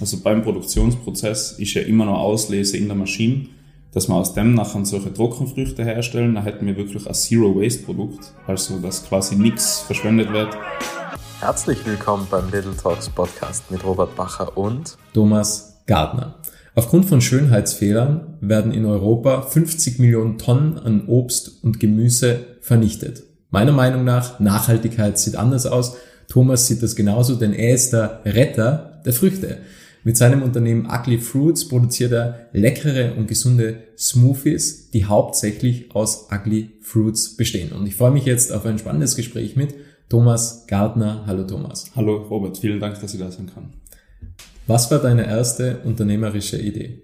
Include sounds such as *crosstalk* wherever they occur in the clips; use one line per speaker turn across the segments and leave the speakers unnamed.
Also beim Produktionsprozess ist ja immer noch Auslese in der Maschine, dass wir aus dem nachher solche Trockenfrüchte herstellen. Dann hätten wir wirklich ein Zero-Waste-Produkt, also dass quasi nichts verschwendet wird.
Herzlich willkommen beim Little Talks Podcast mit Robert Bacher und
Thomas Gardner. Aufgrund von Schönheitsfehlern werden in Europa 50 Millionen Tonnen an Obst und Gemüse vernichtet. Meiner Meinung nach, Nachhaltigkeit sieht anders aus. Thomas sieht das genauso, denn er ist der Retter der Früchte. Mit seinem Unternehmen Ugly Fruits produziert er leckere und gesunde Smoothies, die hauptsächlich aus Ugly Fruits bestehen. Und ich freue mich jetzt auf ein spannendes Gespräch mit Thomas Gardner. Hallo Thomas.
Hallo Robert, vielen Dank, dass ich da sein kann.
Was war deine erste unternehmerische Idee?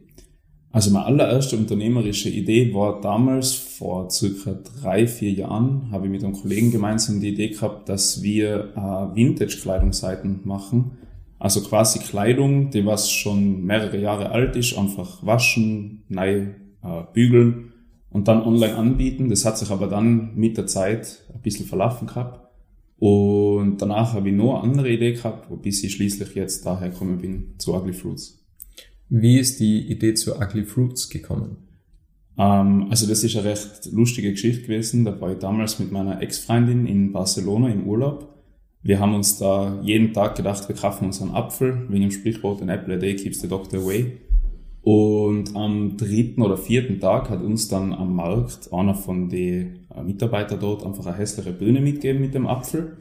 Also meine allererste unternehmerische Idee war damals, vor circa drei, vier Jahren, habe ich mit einem Kollegen gemeinsam die Idee gehabt, dass wir äh, Vintage-Kleidungsseiten machen. Also quasi Kleidung, die was schon mehrere Jahre alt ist, einfach waschen, neu äh, bügeln und dann online anbieten. Das hat sich aber dann mit der Zeit ein bisschen verlaufen gehabt. Und danach habe ich noch eine andere Idee gehabt, bis ich schließlich jetzt daher gekommen bin zu Ugly Fruits.
Wie ist die Idee zu Ugly Fruits gekommen?
Ähm, also das ist eine recht lustige Geschichte gewesen. Da war ich damals mit meiner Ex-Freundin in Barcelona im Urlaub. Wir haben uns da jeden Tag gedacht, wir kaufen uns einen Apfel, wegen dem Sprichwort, an apple a day keeps the doctor away. Und am dritten oder vierten Tag hat uns dann am Markt einer von den äh, Mitarbeitern dort einfach eine hässliche Birne mitgegeben mit dem Apfel.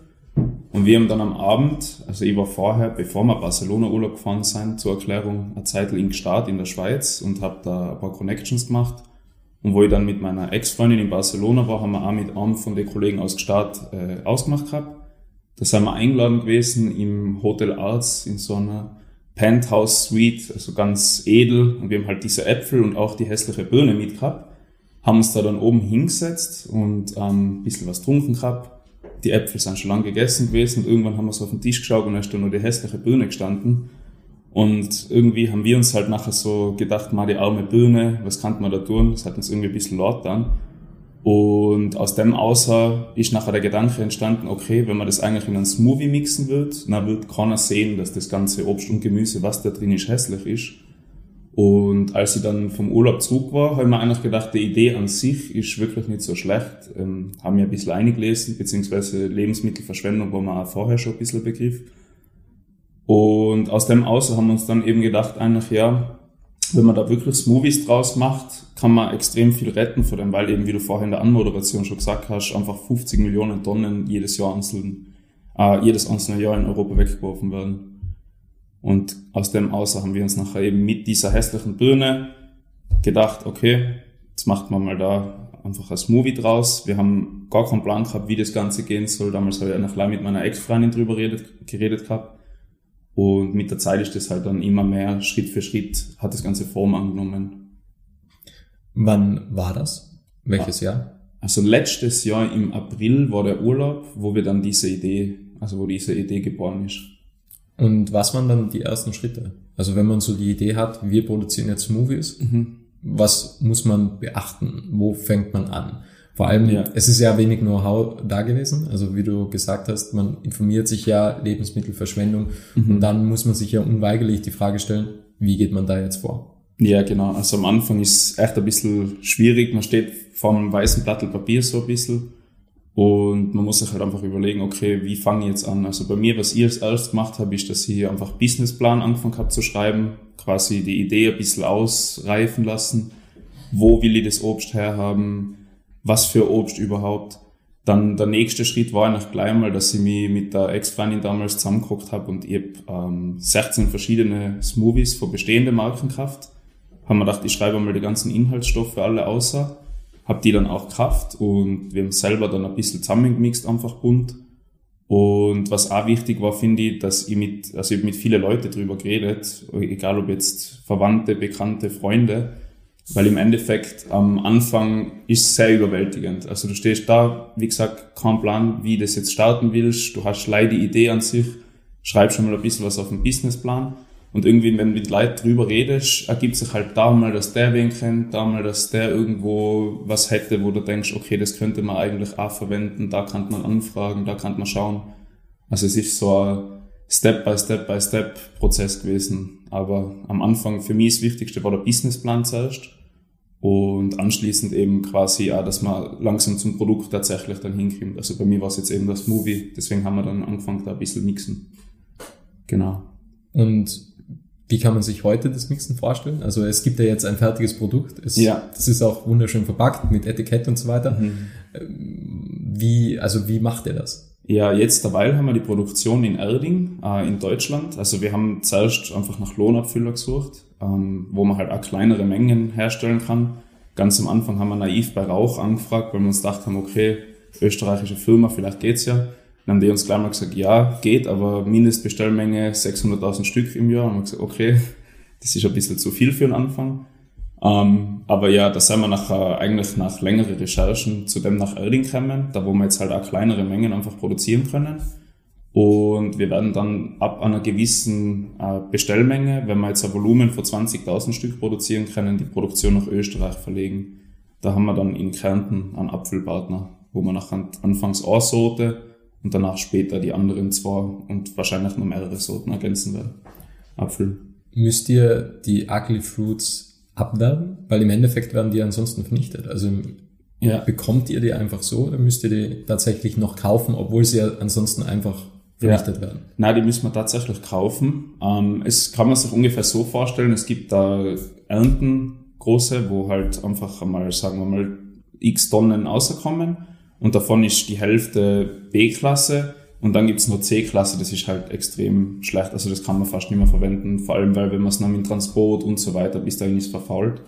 Und wir haben dann am Abend, also ich war vorher, bevor wir Barcelona Urlaub gefahren sind, zur Erklärung, eine Zeit in Start in der Schweiz und habe da ein paar Connections gemacht. Und wo ich dann mit meiner Ex-Freundin in Barcelona war, haben wir auch mit einem von den Kollegen aus Gstaad äh, ausgemacht gehabt. Da sind wir eingeladen gewesen im Hotel Arts in so einer Penthouse Suite, also ganz edel. Und wir haben halt diese Äpfel und auch die hässliche Birne mitgehabt. Haben uns da dann oben hingesetzt und ähm, ein bisschen was getrunken gehabt die Äpfel sind schon lange gegessen gewesen und irgendwann haben wir so auf den Tisch geschaut und da ist da nur die hässliche Birne gestanden. Und irgendwie haben wir uns halt nachher so gedacht, mal die arme Birne, was kann man da tun? Das hat uns irgendwie ein bisschen laut dann. Und aus dem außer ist nachher der Gedanke entstanden, okay, wenn man das eigentlich in einen Smoothie mixen wird, dann wird keiner sehen, dass das ganze Obst und Gemüse, was da drin ist, hässlich ist. Und als ich dann vom Urlaub zurück war, habe ich mir eigentlich gedacht, die Idee an sich ist wirklich nicht so schlecht. Ähm, haben mir ein bisschen eingelesen, beziehungsweise Lebensmittelverschwendung war mir auch vorher schon ein bisschen Begriff. Und aus dem Außer haben wir uns dann eben gedacht, eigentlich ja, wenn man da wirklich Smoothies draus macht, kann man extrem viel retten von dem, weil eben, wie du vorher in der Anmoderation schon gesagt hast, einfach 50 Millionen Tonnen jedes Jahr einzeln, äh, jedes einzelne Jahr in Europa weggeworfen werden. Und aus dem außer haben wir uns nachher eben mit dieser hässlichen Birne gedacht, okay, jetzt macht man mal da einfach ein Smoothie draus. Wir haben gar keinen Plan gehabt, wie das Ganze gehen soll. Damals habe ich noch lange mit meiner Ex-Freundin drüber redet, geredet gehabt. Und mit der Zeit ist das halt dann immer mehr, Schritt für Schritt hat das Ganze Form angenommen.
Wann war das? Welches ah, Jahr?
Also letztes Jahr im April war der Urlaub, wo wir dann diese Idee, also wo diese Idee geboren ist.
Und was waren dann die ersten Schritte? Also wenn man so die Idee hat, wir produzieren jetzt Movies, mhm. was muss man beachten? Wo fängt man an? Vor allem, ja. es ist ja wenig Know-how da gewesen. Also wie du gesagt hast, man informiert sich ja Lebensmittelverschwendung mhm. und dann muss man sich ja unweigerlich die Frage stellen, wie geht man da jetzt vor?
Ja, genau. Also am Anfang ist es echt ein bisschen schwierig. Man steht vor einem weißen Blatt Papier so ein bisschen und man muss sich halt einfach überlegen, okay, wie fange ich jetzt an? Also bei mir, was ich als erstes gemacht habe, ist, dass ich einfach Businessplan angefangen habe zu schreiben, quasi die Idee ein bisschen ausreifen lassen. Wo will ich das Obst herhaben? Was für Obst überhaupt? Dann der nächste Schritt war eigentlich gleich mal, dass ich mich mit der Ex-Freundin damals zusammengeguckt habe und ich habe ähm, 16 verschiedene Smoothies von bestehenden Marken gehabt. Haben wir gedacht, ich schreibe mal die ganzen Inhaltsstoffe alle außer habe die dann auch Kraft und wir haben selber dann ein bisschen zusammengemixt, einfach bunt. Und was auch wichtig war, finde ich, dass ich mit, also ich mit vielen Leuten drüber geredet, egal ob jetzt Verwandte, Bekannte, Freunde, weil im Endeffekt am Anfang ist sehr überwältigend. Also du stehst da, wie gesagt, kein Plan, wie du das jetzt starten willst, du hast leider die Idee an sich, schreib schon mal ein bisschen was auf den Businessplan und irgendwie, wenn du mit Leuten drüber redest, ergibt sich halt da mal, dass der wen kennt, da mal, dass der irgendwo was hätte, wo du denkst, okay, das könnte man eigentlich auch verwenden, da kann man anfragen, da kann man schauen. Also es ist so ein Step-by-Step-by-Step-Prozess gewesen. Aber am Anfang für mich das Wichtigste war der Businessplan zuerst und anschließend eben quasi auch, dass man langsam zum Produkt tatsächlich dann hinkommt. Also bei mir war es jetzt eben das Movie, deswegen haben wir dann angefangen, da ein bisschen mixen. Genau.
Und wie kann man sich heute das Mixen vorstellen? Also es gibt ja jetzt ein fertiges Produkt. Es,
Ja.
Das ist auch wunderschön verpackt mit Etikett und so weiter.
Mhm.
Wie, also wie macht ihr das?
Ja, jetzt derweil haben wir die Produktion in Erding äh, in Deutschland. Also wir haben zuerst einfach nach Lohnabfüller gesucht, ähm, wo man halt auch kleinere Mengen herstellen kann. Ganz am Anfang haben wir naiv bei Rauch angefragt, weil wir uns gedacht haben, okay, österreichische Firma, vielleicht geht's ja. Dann haben die uns gleich mal gesagt, ja, geht, aber Mindestbestellmenge 600.000 Stück im Jahr. Und wir haben gesagt, okay, das ist ein bisschen zu viel für den Anfang. Ähm, aber ja, da sind wir nachher eigentlich nach längeren Recherchen zu dem nach Erding gekommen, da wo wir jetzt halt auch kleinere Mengen einfach produzieren können. Und wir werden dann ab einer gewissen äh, Bestellmenge, wenn wir jetzt ein Volumen von 20.000 Stück produzieren können, die Produktion nach Österreich verlegen. Da haben wir dann in Kärnten einen Apfelpartner, wo wir nachher anfangs eine Sorte und danach später die anderen zwei und wahrscheinlich noch mehrere Sorten ergänzen werden. Apfel.
Müsst ihr die Ugly Fruits abwerben? Weil im Endeffekt werden die ansonsten vernichtet. Also
Ja.
bekommt ihr die einfach so oder müsst ihr die tatsächlich noch kaufen, obwohl sie ja ansonsten einfach vernichtet werden?
Nein, die müssen wir tatsächlich kaufen. Ähm, es kann man sich ungefähr so vorstellen, es gibt da Ernten, große, wo halt einfach einmal, sagen wir mal, x Tonnen rauskommen und davon ist die Hälfte B-Klasse und dann gibt's noch C-Klasse, das ist halt extrem schlecht, also das kann man fast nicht mehr verwenden, vor allem weil wenn man es noch mit Transport und so weiter, bis dahin ist verfault.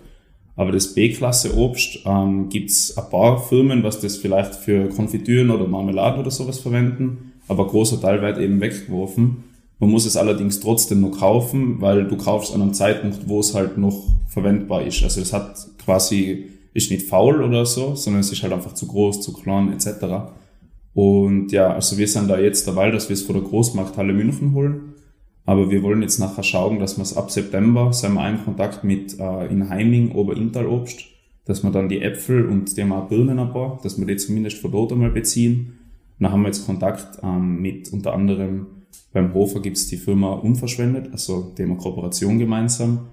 Aber das B-Klasse Obst ähm, gibt's ein paar Firmen, was das vielleicht für Konfitüren oder Marmeladen oder sowas verwenden, aber großer Teil wird eben weggeworfen. Man muss es allerdings trotzdem noch kaufen, weil du kaufst an einem Zeitpunkt, wo es halt noch verwendbar ist. Also es hat quasi, ist nicht faul oder so, sondern es ist halt einfach zu groß, zu klein etc. Und ja, also wir sind da jetzt dabei, dass wir es von der Großmarkthalle München holen. Aber wir wollen jetzt nachher schauen, dass wir es ab September, sind wir in Kontakt mit äh, in Heiming, Oberintal Obst, dass wir dann die Äpfel und dem auch Birnen ein paar, dass wir die zumindest von dort einmal beziehen. Dann haben wir jetzt Kontakt ähm, mit unter anderem beim Hofer gibt's die Firma Unverschwendet, also dem eine Kooperation gemeinsam.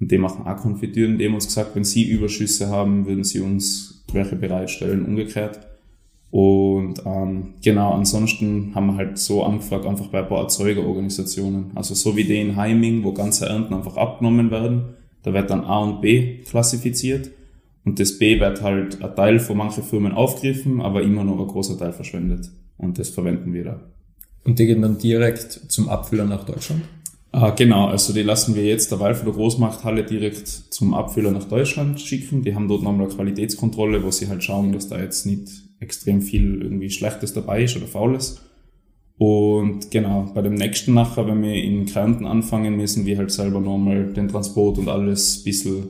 Und die machen auch Konfitüren. Die haben uns gesagt, wenn sie Überschüsse haben, würden sie uns welche bereitstellen, umgekehrt. Und ähm, genau, ansonsten haben wir halt so angefragt, einfach bei ein paar Erzeugerorganisationen. Also so wie die in Heiming, wo ganze Ernten einfach abgenommen werden. Da wird dann A und B klassifiziert. Und das B wird halt ein Teil von manchen Firmen aufgegriffen, aber immer noch ein großer Teil verschwendet. Und das verwenden wir da.
Und die gehen dann direkt zum Abfüller nach Deutschland?
Ah, genau, also die lassen wir jetzt der Großmarkthalle direkt zum Abfüller nach Deutschland schicken. Die haben dort nochmal eine Qualitätskontrolle, wo sie halt schauen, dass da jetzt nicht extrem viel irgendwie Schlechtes dabei ist oder Faules. Und genau, bei dem nächsten nachher, wenn wir in Kärnten anfangen, müssen wir halt selber nochmal den Transport und alles ein bisschen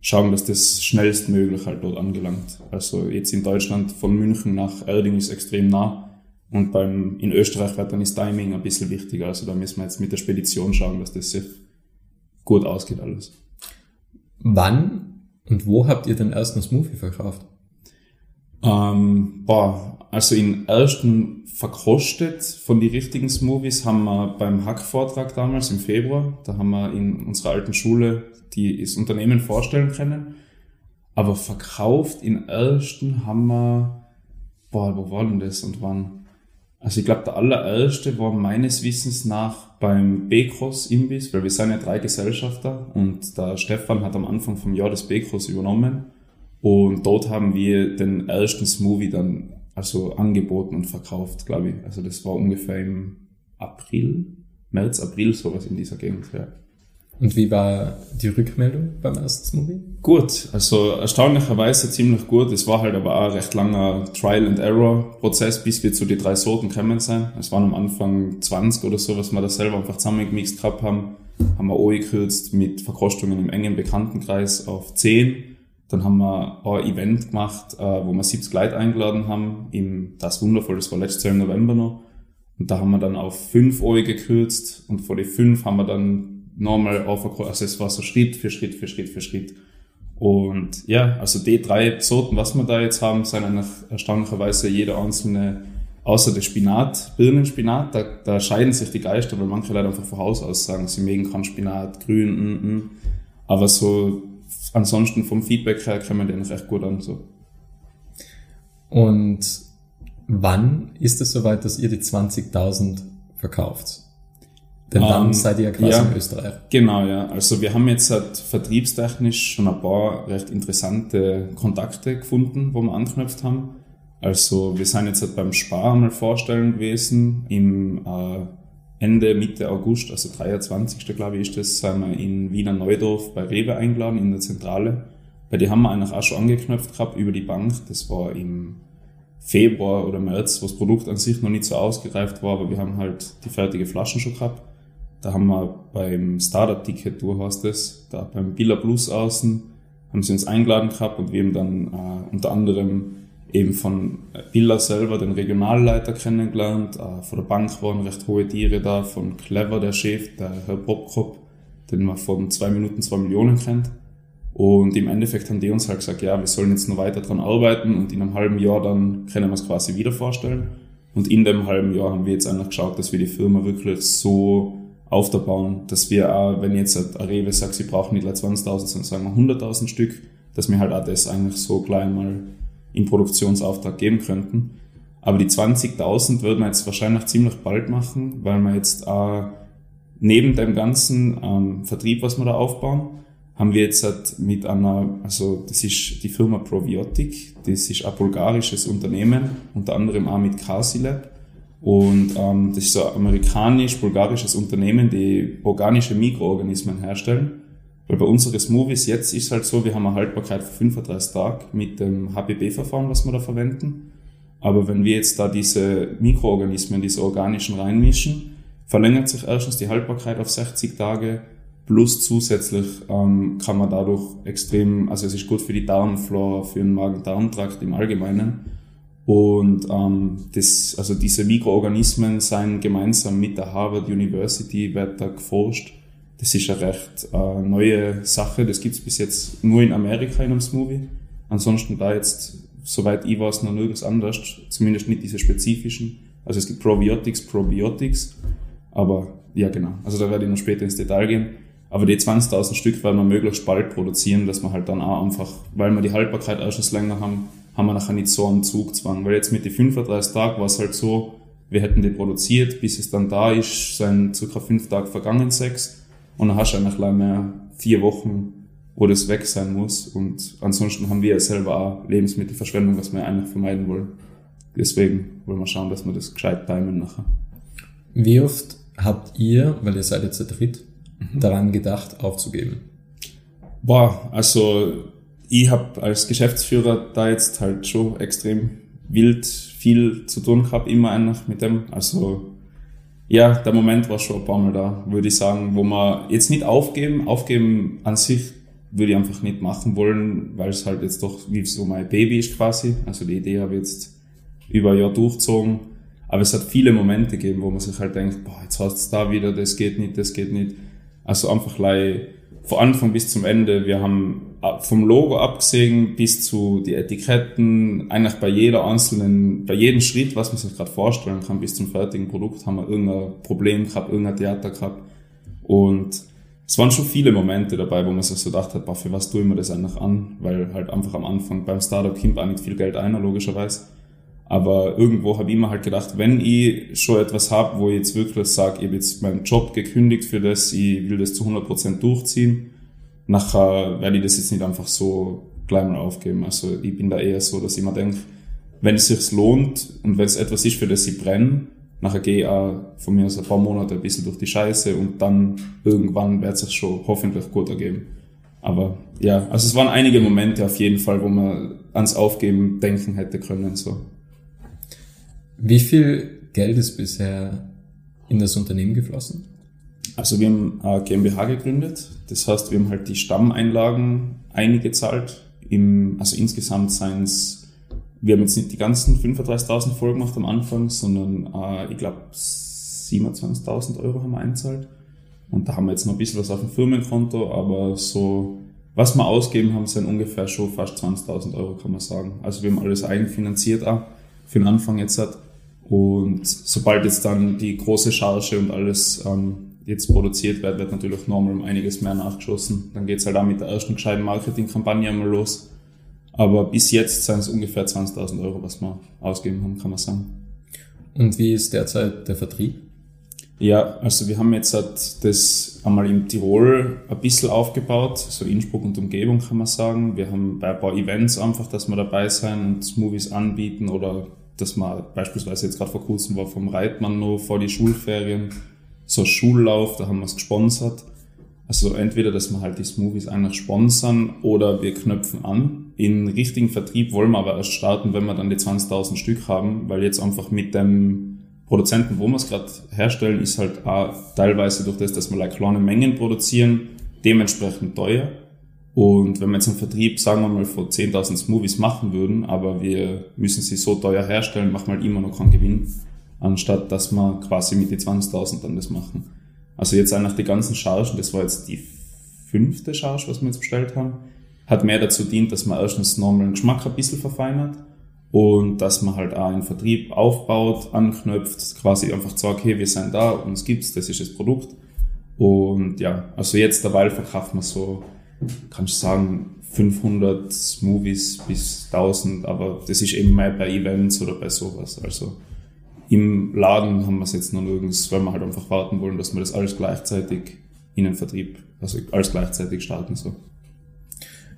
schauen, dass das schnellstmöglich halt dort angelangt. Also jetzt in Deutschland von München nach Erding ist extrem nah. Und beim, in Österreich wird dann das Timing ein bisschen wichtiger. Also da müssen wir jetzt mit der Spedition schauen, dass das sich gut ausgeht alles.
Wann und wo habt ihr den ersten Smoothie verkauft?
Ähm, boah, also in ersten verkostet von die richtigen Smoothies haben wir beim Hack-Vortrag damals im Februar, da haben wir in unserer alten Schule die das Unternehmen vorstellen können. Aber verkauft in ersten haben wir, boah, wo war denn das und wann? Also ich glaube, der allererste war meines Wissens nach beim B-Cross Imbiss, weil wir sind ja drei Gesellschafter und der Stefan hat am Anfang vom Jahr das B-Cross übernommen und dort haben wir den ersten Smoothie dann also angeboten und verkauft, glaube ich. Also das war ungefähr im April, März, April, sowas in dieser Gegend, ja.
Und wie war die Rückmeldung beim ersten Smoothie?
Gut, also erstaunlicherweise ziemlich gut. Es war halt aber auch ein recht langer Trial-and-Error-Prozess, bis wir zu den drei Sorten gekommen sind. Es waren am Anfang 20 oder so, was wir da selber einfach zusammengemixt gehabt haben. Haben wir angekürzt mit Verkostungen im engen Bekanntenkreis auf 10. Dann haben wir ein Event gemacht, äh, wo wir 70 Leute eingeladen haben, im Das Wundervoll, das war letztes Jahr im November noch. Und da haben wir dann auf 5 Euro gekürzt und vor die 5 haben wir dann nochmal aufgekürzt. Also es war so Schritt für Schritt für Schritt für Schritt. Und ja, also die drei Sorten, was wir da jetzt haben, sind erstaunlicherweise jeder einzelne außer der Spinat, Birnenspinat, da, da scheiden sich die Geister, weil manche Leute einfach von Haus aus sagen, sie mögen keinen Spinat, grün, mm, mm. aber so ansonsten vom Feedback her kommen die eigentlich recht gut an. So.
Und wann ist es soweit, dass ihr die 20.000 verkauft? Denn dann
Ähm,
seid ihr ja quasi
ja.
in Österreich.
Genau, ja. Also wir haben jetzt halt vertriebstechnisch schon ein paar recht interessante Kontakte gefunden, wo wir anknüpft haben. Also wir sind jetzt halt beim Spar einmal vorstellen gewesen im äh, Ende, Mitte August, also 23. glaube ich ist das, sind wir in Wiener Neudorf bei Rewe eingeladen in der Zentrale. Bei die haben wir eigentlich auch schon angeknüpft gehabt über die Bank. Das war im Februar oder März, wo das Produkt an sich noch nicht so ausgereift war, aber wir haben halt die fertige Flaschen schon gehabt. Da haben wir beim Startup-Ticket Tour heißt es, da beim Billa Plus außen, haben sie uns eingeladen gehabt und wir haben dann äh, unter anderem eben von Billa selber den Regionalleiter kennengelernt, äh, von der Bank waren recht hohe Tiere da, von Clever der Chef, der Herr Bobkop, den man von zwei Minuten zwei Millionen kennt. Und im Endeffekt haben die uns halt gesagt, ja, wir sollen jetzt noch weiter dran arbeiten und in einem halben Jahr dann können wir es quasi wieder vorstellen. Und in dem halben Jahr haben wir jetzt einfach geschaut, dass wir die Firma wirklich so aufbauen, dass wir auch, wenn jetzt ein Rewe sagt, sie brauchen nicht gleich 20.000, sondern sagen wir 100.000 Stück, dass wir halt auch das eigentlich so gleich mal in Produktionsauftrag geben könnten. Aber die 20.000 würden wir jetzt wahrscheinlich ziemlich bald machen, weil wir jetzt auch neben dem ganzen ähm, Vertrieb, was wir da aufbauen, haben wir jetzt halt mit einer, also das ist die Firma Probiotic, das ist ein bulgarisches Unternehmen, unter anderem auch mit Casilab. Und ähm, das ist so ein amerikanisch-bulgarisches Unternehmen, die organische Mikroorganismen herstellen. Weil bei unseren Smoothies jetzt ist halt so, wir haben eine Haltbarkeit von 35 Tagen mit dem HPB-Verfahren, was wir da verwenden. Aber wenn wir jetzt da diese Mikroorganismen, diese organischen reinmischen, verlängert sich erstens die Haltbarkeit auf 60 Tage, plus zusätzlich ähm, kann man dadurch extrem, also es ist gut für die Darmflora, für den Magen-Darm-Trakt im Allgemeinen. Und ähm, das, also diese Mikroorganismen seien gemeinsam mit der Harvard University da geforscht. Das ist eine recht äh, neue Sache. Das gibt's bis jetzt nur in Amerika in einem Smoothie. Ansonsten da jetzt, soweit ich weiß, noch nirgends anders. Zumindest nicht diese spezifischen. Also es gibt Probiotics, Probiotics. Aber ja, genau. Also da werde ich noch später ins Detail gehen. Aber die 20.000 Stück werden wir möglichst bald produzieren, dass wir halt dann auch einfach, weil wir die Haltbarkeit erstens länger haben, haben wir nachher nicht so einen Zugzwang. Weil jetzt mit den 35 Tagen war es halt so, wir hätten die produziert, bis es dann da ist, sind circa fünf Tage vergangen, sechs. Und dann hast du eigentlich gleich mehr vier Wochen, wo das weg sein muss. Und ansonsten haben wir ja selber auch Lebensmittelverschwendung, was wir eigentlich vermeiden wollen. Deswegen wollen wir schauen, dass wir das gescheit timen nachher.
Wie oft habt ihr, weil ihr seid jetzt zu dritt, daran gedacht, aufzugeben?
Boah, also ich habe als Geschäftsführer da jetzt halt schon extrem wild viel zu tun gehabt, immer einfach mit dem. Also ja, der Moment war schon ein paar Mal da, würde ich sagen, wo man jetzt nicht aufgeben, aufgeben an sich würde ich einfach nicht machen wollen, weil es halt jetzt doch wie so mein Baby ist quasi. Also die Idee habe ich jetzt über ein Jahr durchgezogen. Aber es hat viele Momente gegeben, wo man sich halt denkt, boah, jetzt hast du da wieder, das geht nicht, das geht nicht. Also einfach gleich von Anfang bis zum Ende. Wir haben vom Logo abgesehen bis zu die Etiketten, eigentlich bei jeder einzelnen, bei jedem Schritt, was man sich gerade vorstellen kann, bis zum fertigen Produkt, haben wir irgendein Problem gehabt, irgendein Theater gehabt. Und es waren schon viele Momente dabei, wo man sich so gedacht hat, für was tue ich mir das eigentlich an? Weil halt einfach am Anfang beim Startup kommt auch nicht viel Geld ein, logischerweise. Aber irgendwo habe ich mir halt gedacht, wenn ich schon etwas habe, wo ich jetzt wirklich sage, ich habe jetzt meinen Job gekündigt für das, ich will das zu 100% durchziehen, nachher werde ich das jetzt nicht einfach so gleich mal aufgeben. Also ich bin da eher so, dass ich mir denke, wenn es sich lohnt und wenn es etwas ist, für das ich brenne, nachher gehe ich auch von mir aus ein paar Monate ein bisschen durch die Scheiße und dann irgendwann wird es sich schon hoffentlich gut ergeben. Aber ja, also es waren einige Momente auf jeden Fall, wo man ans Aufgeben denken hätte können. So.
Wie viel Geld ist bisher in das Unternehmen geflossen?
Also wir haben eine GmbH gegründet. Das heißt, wir haben halt die Stammeinlagen eingezahlt. Im, also insgesamt seien es, wir haben jetzt nicht die ganzen 35.000 voll gemacht am Anfang, sondern äh, ich glaube 27.000 Euro haben wir einzahlt. Und da haben wir jetzt noch ein bisschen was auf dem Firmenkonto, aber so, was wir ausgeben haben, sind ungefähr schon fast 20.000 Euro, kann man sagen. Also wir haben alles eigenfinanziert auch für den Anfang jetzt hat. Und sobald jetzt dann die große Charge und alles ähm, jetzt produziert wird, wird natürlich nochmal um einiges mehr nachgeschossen. Dann geht's halt auch mit der ersten gescheiten Marketingkampagne einmal los. Aber bis jetzt sind es ungefähr 20.000 Euro, was wir ausgeben haben, kann man sagen.
Und wie ist derzeit der Vertrieb?
Ja, also wir haben jetzt halt das einmal in Tirol ein bisschen aufgebaut, so Innsbruck und Umgebung kann man sagen. Wir haben bei ein paar Events einfach, dass wir dabei sein und Movies anbieten oder dass man beispielsweise jetzt gerade vor kurzem war vom Reitmann noch vor die Schulferien, so Schullauf, da haben wir es gesponsert. Also entweder, dass wir halt die Smoothies eigentlich sponsern oder wir knöpfen an. In richtigen Vertrieb wollen wir aber erst starten, wenn wir dann die 20.000 Stück haben, weil jetzt einfach mit dem Produzenten, wo wir es gerade herstellen, ist halt auch teilweise durch das, dass wir like kleine Mengen produzieren, dementsprechend teuer. Und wenn wir jetzt einen Vertrieb, sagen wir mal, von 10.000 Smoothies machen würden, aber wir müssen sie so teuer herstellen, machen wir halt immer noch keinen Gewinn, anstatt dass wir quasi mit die 20.000 dann das machen. Also jetzt eigentlich die ganzen Chargen, das war jetzt die fünfte Charge, was wir jetzt bestellt haben, hat mehr dazu dient, dass man erstens nochmal den Geschmack ein bisschen verfeinert und dass man halt auch einen Vertrieb aufbaut, anknüpft, quasi einfach sagt, hey, wir sind da, uns gibt's, das ist das Produkt. Und ja, also jetzt dabei verkauft man so, kann ich sagen, 500 Movies bis 1000, aber das ist eben mehr bei Events oder bei sowas. Also im Laden haben wir es jetzt noch nirgends, weil wir halt einfach warten wollen, dass wir das alles gleichzeitig in den Vertrieb, also alles gleichzeitig starten so.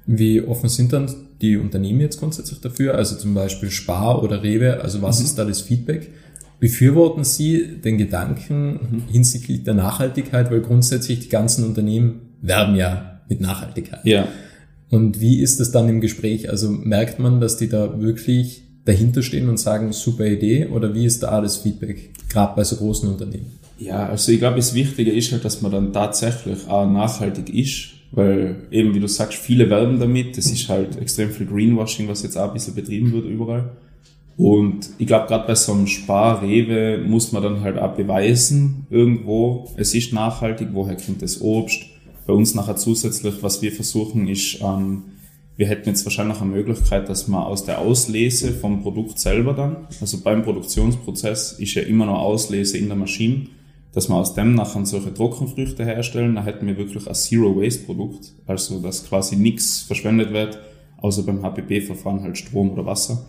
Wie offen sind dann die Unternehmen jetzt grundsätzlich dafür? Also zum Beispiel Spar oder Rewe, also was mhm. ist da das Feedback? Befürworten Sie den Gedanken mhm. hinsichtlich der Nachhaltigkeit, weil grundsätzlich die ganzen Unternehmen werben ja mit Nachhaltigkeit.
Ja.
Und wie ist das dann im Gespräch? Also merkt man, dass die da wirklich dahinter stehen und sagen, super Idee? Oder wie ist da alles Feedback, gerade bei so großen Unternehmen?
Ja, also ich glaube, das Wichtige ist halt, dass man dann tatsächlich auch nachhaltig ist weil eben, wie du sagst, viele werben damit. Das ist halt extrem viel Greenwashing, was jetzt auch ein bisschen betrieben wird überall. Und ich glaube, gerade bei so einem Spar-Rewe muss man dann halt auch beweisen, irgendwo, es ist nachhaltig, woher kommt das Obst. Bei uns nachher zusätzlich, was wir versuchen, ist, ähm, wir hätten jetzt wahrscheinlich eine Möglichkeit, dass man aus der Auslese vom Produkt selber dann, also beim Produktionsprozess ist ja immer noch Auslese in der Maschine, dass wir aus dem nachher solche Trockenfrüchte herstellen, dann hätten wir wirklich ein Zero-Waste-Produkt, also dass quasi nichts verschwendet wird, außer beim HPP-Verfahren halt Strom oder Wasser.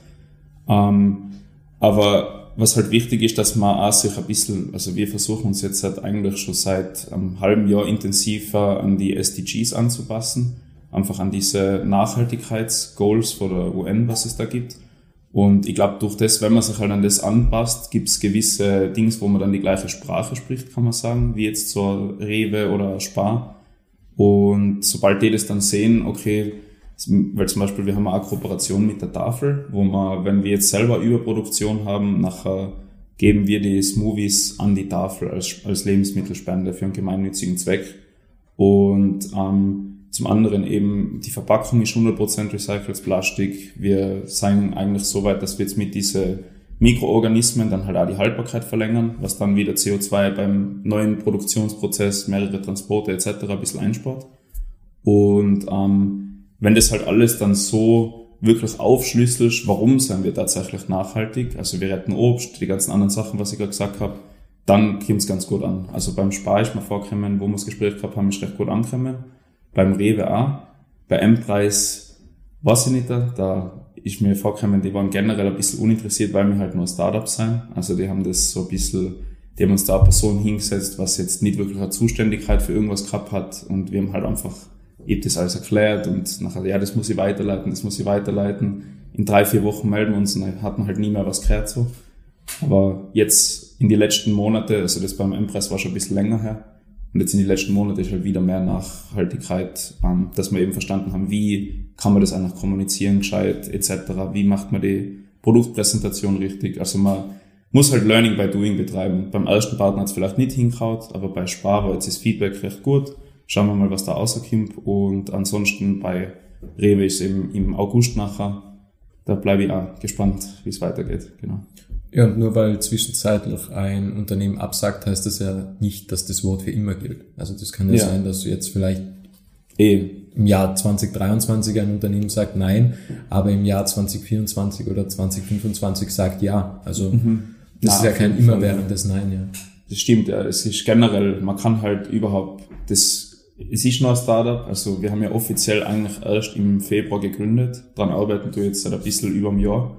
Ähm, aber was halt wichtig ist, dass man auch sich ein bisschen, also wir versuchen uns jetzt halt eigentlich schon seit einem halben Jahr intensiver an die SDGs anzupassen, einfach an diese Nachhaltigkeitsgoals von der UN, was es da gibt. Und ich glaube, durch das, wenn man sich halt an das anpasst, gibt es gewisse Dings, wo man dann die gleiche Sprache spricht, kann man sagen, wie jetzt so Rewe oder Spar. Und sobald die das dann sehen, okay, weil zum Beispiel wir haben eine Kooperation mit der Tafel, wo man, wenn wir jetzt selber Überproduktion haben, nachher geben wir die Smoothies an die Tafel als, als Lebensmittelspende für einen gemeinnützigen Zweck. Und ähm, zum anderen eben, die Verpackung ist 100% recyceltes Plastik. Wir sind eigentlich so weit, dass wir jetzt mit diesen Mikroorganismen dann halt auch die Haltbarkeit verlängern, was dann wieder CO2 beim neuen Produktionsprozess, mehrere Transporte etc. ein bisschen einspart. Und ähm, wenn das halt alles dann so wirklich aufschlüsselst, warum sind wir tatsächlich nachhaltig, also wir retten Obst, die ganzen anderen Sachen, was ich gerade gesagt habe, dann kommt es ganz gut an. Also beim Spar ist mir vorgekommen, wo wir das Gespräch gehabt haben, ist recht gut angekommen beim Rewe auch. Bei M-Preis weiß ich nicht, da ist mir vorgekommen, die waren generell ein bisschen uninteressiert, weil wir halt nur Startups sind. Also die haben das so ein bisschen, die haben uns da eine Person hingesetzt, was jetzt nicht wirklich eine Zuständigkeit für irgendwas gehabt hat und wir haben halt einfach, ich das alles erklärt und nachher, ja, das muss ich weiterleiten, das muss ich weiterleiten. In drei, vier Wochen melden wir uns und dann hat man halt nie mehr was gehört so. Aber jetzt in die letzten Monate, also das beim M-Preis war schon ein bisschen länger her, und jetzt in den letzten Monaten ist halt wieder mehr Nachhaltigkeit, ähm, dass wir eben verstanden haben, wie kann man das einfach kommunizieren gescheit etc. Wie macht man die Produktpräsentation richtig? Also man muss halt Learning by Doing betreiben. Beim ersten Partner hat es vielleicht nicht hingehaut, aber bei Spar war jetzt das Feedback recht gut. Schauen wir mal, was da rauskommt. Und ansonsten bei Rewe ist eben im August nachher. Da bleibe ich auch gespannt, wie es weitergeht. Genau.
Ja, und nur weil zwischenzeitlich ein Unternehmen absagt, heißt das ja nicht, dass das Wort für immer gilt. Also das kann ja, ja. sein, dass jetzt vielleicht eh im Jahr 2023 ein Unternehmen sagt nein, aber im Jahr 2024 oder 2025 sagt ja. Also mhm. Das
Na,
ist ja kein immerwährendes Nein, ja.
Das stimmt, ja. Es ist generell, man kann halt überhaupt, das, es ist noch ein Startup, also wir haben ja offiziell eigentlich erst im Februar gegründet. Daran arbeiten wir jetzt seit ein bisschen über einem Jahr.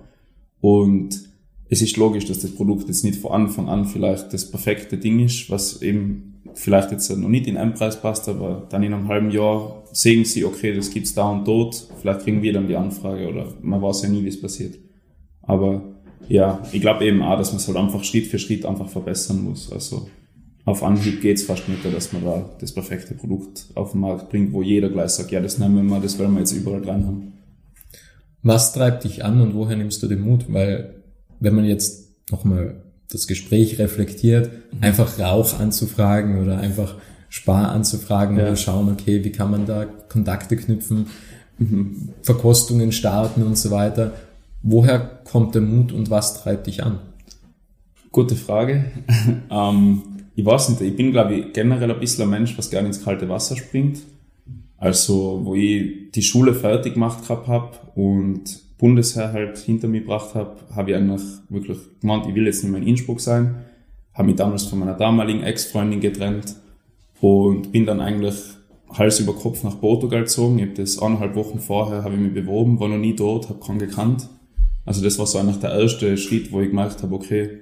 Und es ist logisch, dass das Produkt jetzt nicht von Anfang an vielleicht das perfekte Ding ist, was eben vielleicht jetzt noch nicht in einen Preis passt, aber dann in einem halben Jahr sehen sie, okay, das gibt's da und dort, vielleicht kriegen wir dann die Anfrage oder man weiß ja nie, wie es passiert. Aber ja, ich glaube eben auch, dass man es halt einfach Schritt für Schritt einfach verbessern muss. Also auf Anhieb geht's fast nicht, dass man da das perfekte Produkt auf den Markt bringt, wo jeder gleich sagt, ja, das nehmen wir mal, das wollen wir jetzt überall dran haben.
Was treibt dich an und woher nimmst du den Mut? Weil wenn man jetzt nochmal das Gespräch reflektiert, einfach Rauch anzufragen oder einfach Spar anzufragen
Ja.
oder schauen, okay, wie kann man da Kontakte knüpfen, Verkostungen starten und so weiter. Woher kommt der Mut und was treibt dich an?
Gute Frage. *laughs* ähm, ich weiß nicht, ich bin, glaube ich, generell ein bisschen ein Mensch, was gerne ins kalte Wasser springt. Also, wo ich die Schule fertig gemacht gehabt hab und Bundesheer halt hinter mir gebracht hab, habe ich eigentlich wirklich gemeint, ich will jetzt nicht mehr in Innsbruck sein. Habe mich damals von meiner damaligen Ex-Freundin getrennt und bin dann eigentlich Hals über Kopf nach Portugal gezogen. Ich habe das eineinhalb Wochen vorher habe ich mich beworben, war noch nie dort, habe keinen gekannt. Also das war so eigentlich der erste Schritt, wo ich gemerkt habe, okay,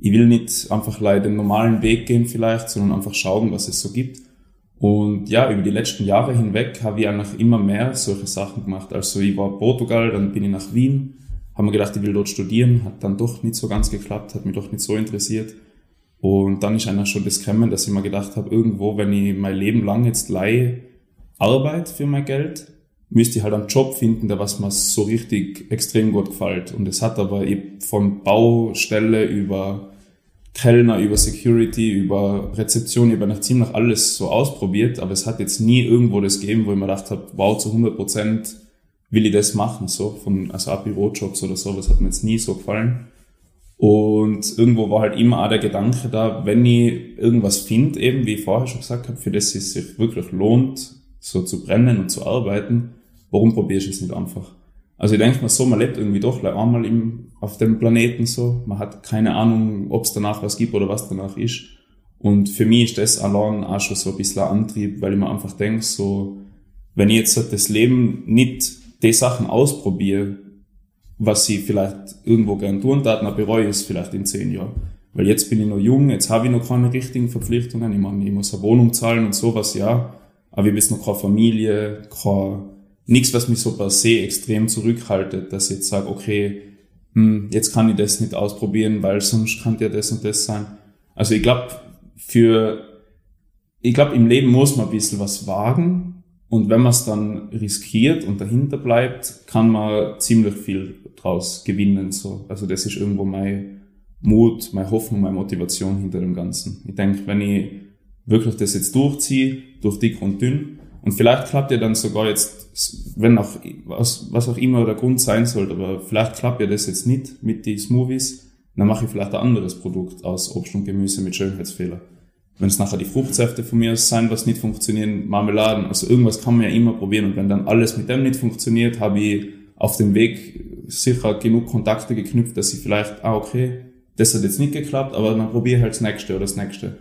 ich will nicht einfach leider den normalen Weg gehen vielleicht, sondern einfach schauen, was es so gibt. Und ja, über die letzten Jahre hinweg habe ich eigentlich immer mehr solche Sachen gemacht. Also ich war in Portugal, dann bin ich nach Wien, habe mir gedacht, ich will dort studieren, hat dann doch nicht so ganz geklappt, hat mich doch nicht so interessiert. Und dann ist eigentlich schon das gekommen, dass ich mir gedacht habe, irgendwo, wenn ich mein Leben lang jetzt leihe, Arbeit für mein Geld, müsste ich halt einen Job finden, der was mir so richtig extrem gut gefällt. Und es hat aber eben von Baustelle über Kellner, über Security, über Rezeption, über nach ziemlich alles so ausprobiert, aber es hat jetzt nie irgendwo das gegeben, wo ich mir gedacht habe, wow, zu 100 Prozent will ich das machen, so von, also auch Bürojobs oder so, das hat mir jetzt nie so gefallen. Und irgendwo war halt immer auch der Gedanke da, wenn ich irgendwas finde, eben wie ich vorher schon gesagt habe, für das es sich wirklich lohnt, so zu brennen und zu arbeiten, warum probierst du es nicht einfach? Also ich denke mal so, man lebt irgendwie doch like einmal im, auf dem Planeten so, man hat keine Ahnung, ob es danach was gibt oder was danach ist. Und für mich ist das allein auch schon so ein bisschen ein Antrieb, weil ich mir einfach denke, so, wenn ich jetzt das Leben nicht die Sachen ausprobiere, was ich vielleicht irgendwo gern tun tat, dann bereue ich es vielleicht in zehn Jahren. Weil jetzt bin ich noch jung, jetzt habe ich noch keine richtigen Verpflichtungen. Ich meine, ich muss eine Wohnung zahlen und sowas, ja. Aber ich habe jetzt noch keine Familie, kein, nichts, was mich so per se extrem zurückhaltet, dass ich jetzt sage, okay, hm, jetzt kann ich das nicht ausprobieren, weil sonst kann ja das und das sein. Also ich glaube, für, ich glaube, im Leben muss man ein bisschen was wagen. Und wenn man es dann riskiert und dahinter bleibt, kann man ziemlich viel draus gewinnen. So. Also das ist irgendwo mein Mut, meine Hoffnung, meine Motivation hinter dem Ganzen. Ich denke, wenn ich wirklich das jetzt durchziehe, durch dick und dünn, und vielleicht klappt ja dann sogar jetzt, wenn auch, was, was auch immer der Grund sein sollte, aber vielleicht klappt ja das jetzt nicht mit die Smoothies, dann mache ich vielleicht ein anderes Produkt aus Obst und Gemüse mit Schönheitsfehler. Wenn es nachher die Fruchtsäfte von mir sein, was nicht funktionieren, Marmeladen, also irgendwas kann man ja immer probieren. Und wenn dann alles mit dem nicht funktioniert, habe ich auf dem Weg sicher genug Kontakte geknüpft, dass ich vielleicht, ah, okay, das hat jetzt nicht geklappt, aber dann probiere halt das nächste oder das nächste.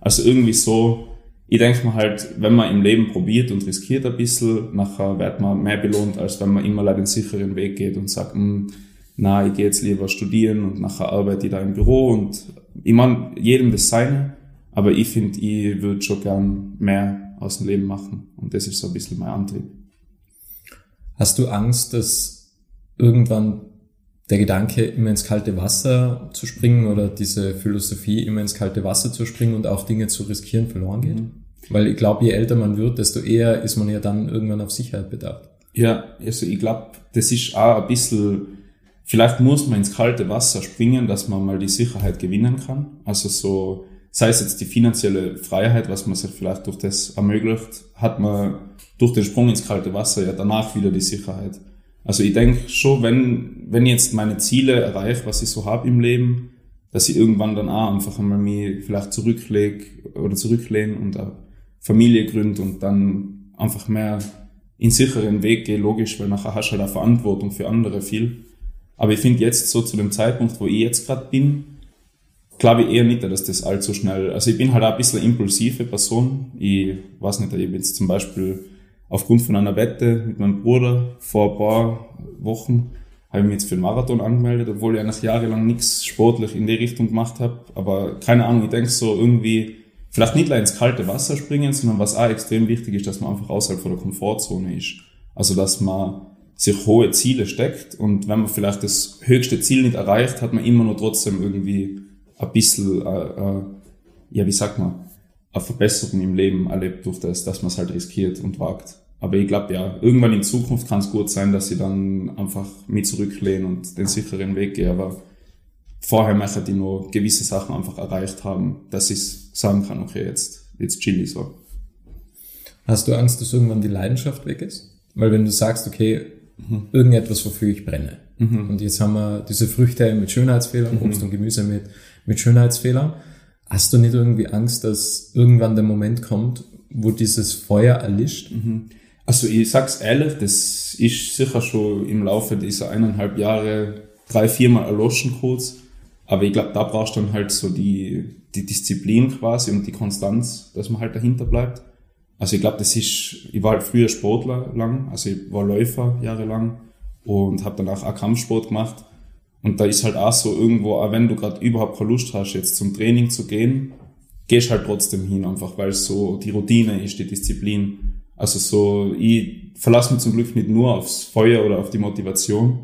Also irgendwie so, ich denke mal halt, wenn man im Leben probiert und riskiert ein bisschen, nachher wird man mehr belohnt, als wenn man immer leider den sicheren Weg geht und sagt, hm, na, ich gehe jetzt lieber studieren und nachher arbeite ich da im Büro und ich meine, jedem das seine, aber ich finde, ich würde schon gern mehr aus dem Leben machen und das ist so ein bisschen mein Antrieb.
Hast du Angst, dass irgendwann der Gedanke, immer ins kalte Wasser zu springen oder diese Philosophie, immer ins kalte Wasser zu springen und auch Dinge zu riskieren, verloren geht? Weil ich glaube, je älter man wird, desto eher ist man ja dann irgendwann auf Sicherheit bedacht.
Ja, also ich glaube, das ist auch ein bisschen, vielleicht muss man ins kalte Wasser springen, dass man mal die Sicherheit gewinnen kann. Also so, sei es jetzt die finanzielle Freiheit, was man sich vielleicht durch das ermöglicht, hat man durch den Sprung ins kalte Wasser ja danach wieder die Sicherheit. Also ich denke schon, wenn, wenn ich jetzt meine Ziele erreiche, was ich so habe im Leben, dass ich irgendwann dann auch einfach einmal mich vielleicht zurücklege oder zurücklehne und Familie gründe und dann einfach mehr in sicheren Weg gehe, logisch, weil nachher hast du halt auch Verantwortung für andere viel. Aber ich finde jetzt so zu dem Zeitpunkt, wo ich jetzt gerade bin, glaube ich eher nicht, dass das allzu schnell, also ich bin halt auch ein bisschen impulsive Person. Ich weiß nicht, ich bin jetzt zum Beispiel aufgrund von einer Wette mit meinem Bruder vor ein paar Wochen habe ich mich jetzt für den Marathon angemeldet, obwohl ich eigentlich jahrelang nichts sportlich in die Richtung gemacht habe. Aber keine Ahnung, ich denke so irgendwie, vielleicht nicht ins kalte Wasser springen, sondern was auch extrem wichtig ist, dass man einfach außerhalb von der Komfortzone ist. Also dass man sich hohe Ziele steckt und wenn man vielleicht das höchste Ziel nicht erreicht, hat man immer noch trotzdem irgendwie ein bisschen, äh, äh, ja, wie sagt man, eine Verbesserung im Leben erlebt durch das, dass man es halt riskiert und wagt. Aber ich glaube, ja, irgendwann in Zukunft kann es gut sein, dass ich dann einfach mit zurücklehne und den sicheren Weg gehe. Aber vorher möchte ich nur gewisse Sachen einfach erreicht haben, dass ich sagen kann, okay, jetzt, jetzt chill ich so.
Hast du Angst, dass irgendwann die Leidenschaft weg ist? Weil wenn du sagst, okay, mhm. irgendetwas, wofür ich brenne. Mhm. Und jetzt haben wir diese Früchte mit Schönheitsfehlern, mhm. Obst und Gemüse mit, mit Schönheitsfehlern. Hast du nicht irgendwie Angst, dass irgendwann der Moment kommt, wo dieses Feuer erlischt?
Mhm. Also ich sag's ehrlich, das ist sicher schon im Laufe dieser eineinhalb Jahre drei, viermal erloschen kurz. Aber ich glaube, da brauchst du dann halt so die, die Disziplin quasi und die Konstanz, dass man halt dahinter bleibt. Also ich glaube, das ist, ich war halt früher Sportler lang, also ich war Läufer jahrelang und habe danach auch Kampfsport gemacht. Und da ist halt auch so irgendwo, auch wenn du gerade überhaupt keine Lust hast, jetzt zum Training zu gehen, gehst halt trotzdem hin, einfach weil es so die Routine ist, die Disziplin. Also so, ich verlasse mich zum Glück nicht nur aufs Feuer oder auf die Motivation,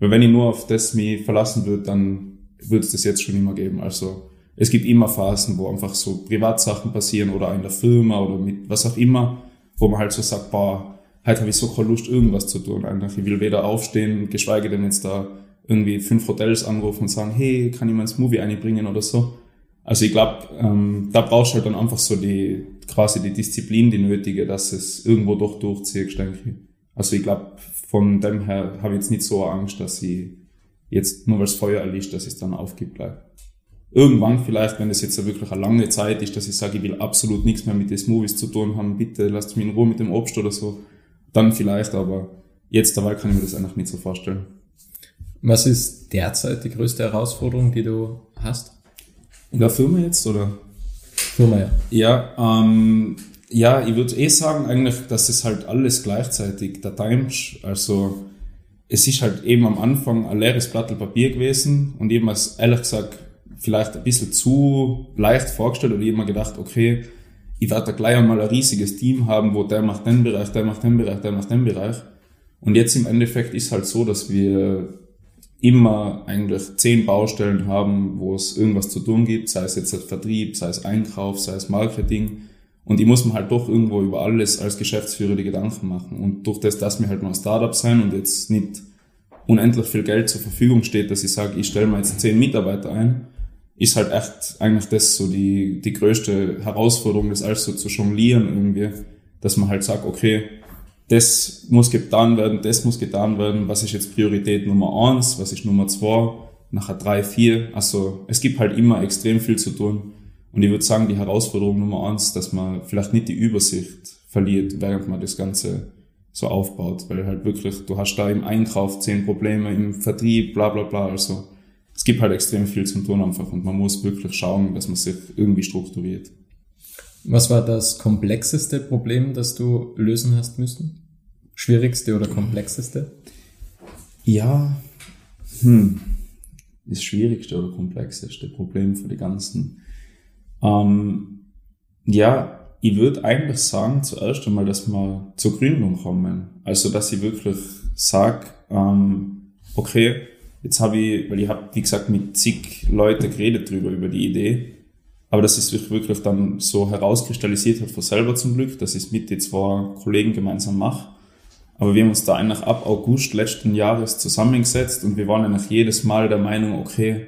weil wenn ich nur auf das mich verlassen würde, dann würde es das jetzt schon immer geben. Also es gibt immer Phasen, wo einfach so Privatsachen passieren oder in der Firma oder mit was auch immer, wo man halt so sagt, boah, heute habe ich so keine Lust, irgendwas zu tun. Eigentlich. Ich will weder aufstehen, geschweige denn jetzt da irgendwie fünf Hotels anrufen und sagen, hey, kann ich mal ins Movie einbringen oder so. Also ich glaube, ähm, da brauchst du halt dann einfach so die quasi die Disziplin, die nötige, dass es irgendwo doch durchzieht, denke ich. Also ich glaube, von dem her habe ich jetzt nicht so Angst, dass ich jetzt nur weil es Feuer erlischt, dass ich es dann aufgibt bleibe. Irgendwann vielleicht, wenn es jetzt wirklich eine lange Zeit ist, dass ich sage, ich will absolut nichts mehr mit den Movies zu tun haben, bitte lasst mich in Ruhe mit dem Obst oder so, dann vielleicht, aber jetzt dabei kann ich mir das einfach nicht so vorstellen.
Was ist derzeit die größte Herausforderung, die du hast?
In der Firma jetzt, oder?
Firma, ja.
Ja, ähm, ja, ich würde eh sagen eigentlich, dass es halt alles gleichzeitig der Times, also es ist halt eben am Anfang ein leeres Blatt Papier gewesen und eben als ehrlich gesagt vielleicht ein bisschen zu leicht vorgestellt ich immer gedacht, okay, ich werde da gleich einmal ein riesiges Team haben, wo der macht den Bereich, der macht den Bereich, der macht den Bereich. Und jetzt im Endeffekt ist halt so, dass wir immer eigentlich zehn Baustellen haben, wo es irgendwas zu tun gibt, sei es jetzt der Vertrieb, sei es Einkauf, sei es Marketing. Und ich muss mir halt doch irgendwo über alles als Geschäftsführer die Gedanken machen. Und durch das, dass wir halt mal ein Startup sein und jetzt nicht unendlich viel Geld zur Verfügung steht, dass ich sage, ich stelle mir jetzt zehn Mitarbeiter ein, ist halt echt eigentlich das so die, die größte Herausforderung, das alles so zu jonglieren irgendwie, dass man halt sagt, okay, das muss getan werden, das muss getan werden, was ist jetzt Priorität Nummer eins, was ist Nummer zwei, nachher drei, vier. Also es gibt halt immer extrem viel zu tun. Und ich würde sagen, die Herausforderung Nummer eins, dass man vielleicht nicht die Übersicht verliert, während man das Ganze so aufbaut, weil halt wirklich, du hast da im Einkauf zehn Probleme, im Vertrieb, bla bla bla. Also es gibt halt extrem viel zu tun einfach und man muss wirklich schauen, dass man sich irgendwie strukturiert.
Was war das komplexeste Problem, das du lösen hast müssen? Schwierigste oder komplexeste?
Ja, hm, das schwierigste oder komplexeste Problem für die ganzen. Ähm, ja, ich würde eigentlich sagen, zuerst einmal, dass wir zur Gründung kommen. Also, dass ich wirklich sage, ähm, okay, jetzt habe ich, weil ich habe, wie gesagt, mit zig Leuten geredet drüber, über die Idee, aber dass es wirklich dann so herauskristallisiert hat von selber zum Glück, dass ich es mit den zwei Kollegen gemeinsam mache. Aber wir haben uns da eigentlich ab August letzten Jahres zusammengesetzt und wir waren eigentlich jedes Mal der Meinung, okay,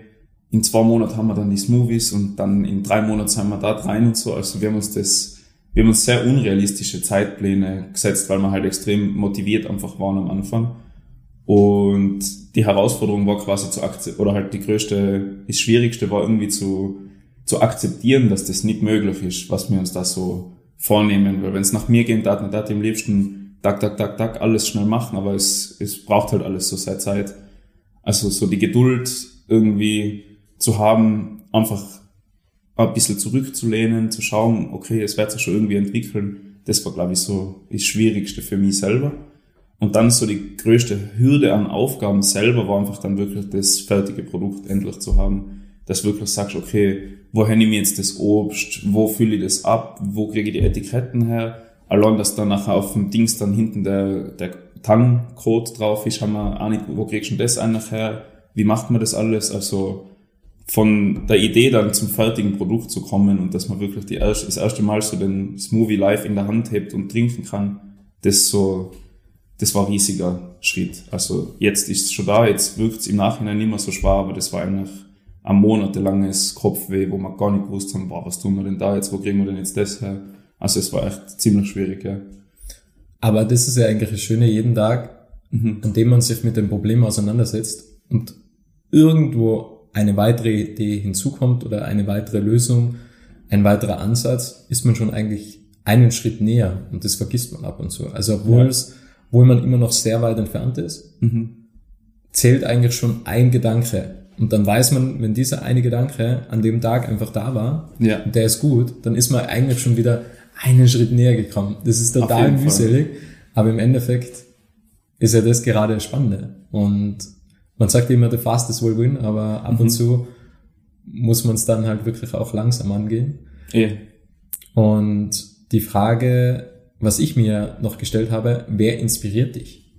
in zwei Monaten haben wir dann die Smoothies und dann in drei Monaten sind wir da rein und so. Also wir haben uns das, wir haben uns sehr unrealistische Zeitpläne gesetzt, weil wir halt extrem motiviert einfach waren am Anfang. Und die Herausforderung war quasi zu akzeptieren, oder halt die größte, das schwierigste war irgendwie zu, zu akzeptieren, dass das nicht möglich ist, was wir uns da so vornehmen. Weil wenn es nach mir geht, dann hat im liebsten tak, tak, tak, tak, alles schnell machen, aber es, es braucht halt alles so seine Zeit. Also so die Geduld irgendwie, zu haben, einfach ein bisschen zurückzulehnen, zu schauen, okay, es wird sich schon irgendwie entwickeln, das war, glaube ich, so das Schwierigste für mich selber. Und dann so die größte Hürde an Aufgaben selber war einfach dann wirklich das fertige Produkt endlich zu haben, dass wirklich sagst, okay, woher nehme ich jetzt das Obst, wo fülle ich das ab, wo kriege ich die Etiketten her, allein, dass dann nachher auf dem Dings dann hinten der, der Tangcode drauf ist, haben wir auch nicht, wo kriegst du das eigentlich her, wie macht man das alles, also von der Idee dann zum fertigen Produkt zu kommen und dass man wirklich die erste, das erste Mal so den Smoothie live in der Hand hebt und trinken kann, das so, das war ein riesiger Schritt. Also jetzt ist es schon da, jetzt wirkt es im Nachhinein nicht mehr so schwer, aber das war eigentlich ein monatelanges Kopfweh, wo wir gar nicht gewusst haben, boah, was tun wir denn da jetzt, wo kriegen wir denn jetzt das her? Also es war echt ziemlich schwierig, ja.
Aber das ist ja eigentlich das Schöne, jeden Tag,
Mhm.
an dem man sich mit dem Problem auseinandersetzt und irgendwo eine weitere Idee hinzukommt oder eine weitere Lösung, ein weiterer Ansatz, ist man schon eigentlich einen Schritt näher und das vergisst man ab und zu. Also obwohl
Ja.
es, obwohl man immer noch sehr weit entfernt ist,
Mhm.
zählt eigentlich schon ein Gedanke. Und dann weiß man, wenn dieser eine Gedanke an dem Tag einfach da war,
Ja.
und der ist gut, dann ist man eigentlich schon wieder einen Schritt näher gekommen. Das ist total mühselig, aber im Endeffekt ist ja das gerade das Spannende. Und man sagt immer, the fastest will win, aber ab und
Mhm.
zu muss man es dann halt wirklich auch langsam angehen.
Eh.
Und die Frage, was ich mir noch gestellt habe, wer inspiriert dich?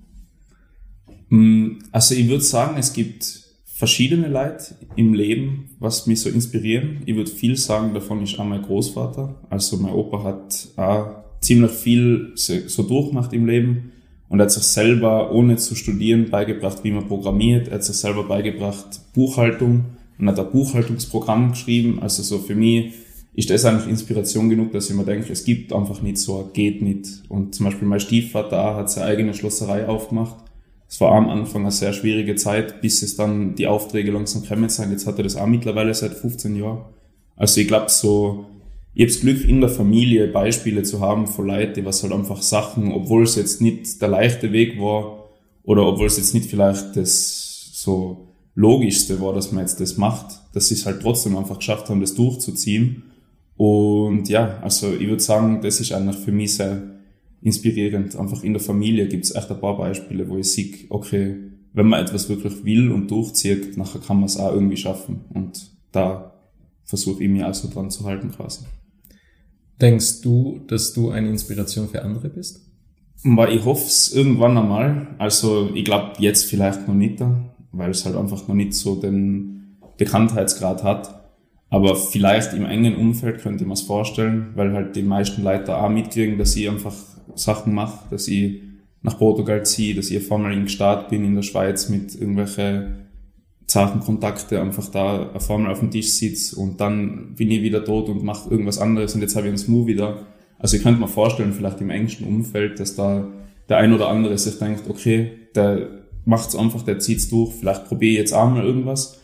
Mm, Also ich würde sagen, es gibt verschiedene Leute im Leben, was mich so inspirieren. Ich würde viel sagen, davon ist auch mein Großvater. Also mein Opa hat auch ziemlich viel so so durchgemacht im Leben und er hat sich selber, ohne zu studieren, beigebracht, wie man programmiert. Er hat sich selber beigebracht Buchhaltung und hat ein Buchhaltungsprogramm geschrieben. Also so für mich ist das eigentlich Inspiration genug, dass ich mir denke, es gibt einfach nicht so, geht nicht. Und zum Beispiel mein Stiefvater hat seine eigene Schlosserei aufgemacht. Es war am Anfang eine sehr schwierige Zeit, bis es dann die Aufträge langsam gekommen sind. Jetzt hat er das auch mittlerweile seit 15 Jahren. Also ich glaube so, ich habe Glück in der Familie Beispiele zu haben von Leuten, was halt einfach Sachen, obwohl es jetzt nicht der leichte Weg war oder obwohl es jetzt nicht vielleicht das so logischste war, dass man jetzt das macht, dass sie es halt trotzdem einfach geschafft haben, das durchzuziehen. Und ja, also ich würde sagen, das ist eigentlich für mich sehr inspirierend. Einfach in der Familie gibt es echt ein paar Beispiele, wo ich sehe, okay, wenn man etwas wirklich will und durchzieht, nachher kann man es auch irgendwie schaffen. Und da versuche ich mich also dran zu halten quasi.
Denkst du, dass du eine Inspiration für andere bist?
Ich hoffe es irgendwann einmal. Also ich glaube jetzt vielleicht noch nicht, weil es halt einfach noch nicht so den Bekanntheitsgrad hat. Aber vielleicht im engen Umfeld könnte ich mir es vorstellen, weil halt die meisten Leute auch mitkriegen, dass ich einfach Sachen mache, dass ich nach Portugal ziehe, dass ich auf einmal in Staat bin in der Schweiz mit irgendwelche zarten Kontakte einfach da auf einmal auf dem Tisch sitze und dann bin ich wieder dort und mache irgendwas anderes und jetzt habe ich einen Smoothie da. Also ich könnte mir vorstellen, vielleicht im engsten Umfeld, dass da der ein oder andere sich denkt, okay, der macht's einfach, der zieht's durch, vielleicht probiere ich jetzt auch mal irgendwas.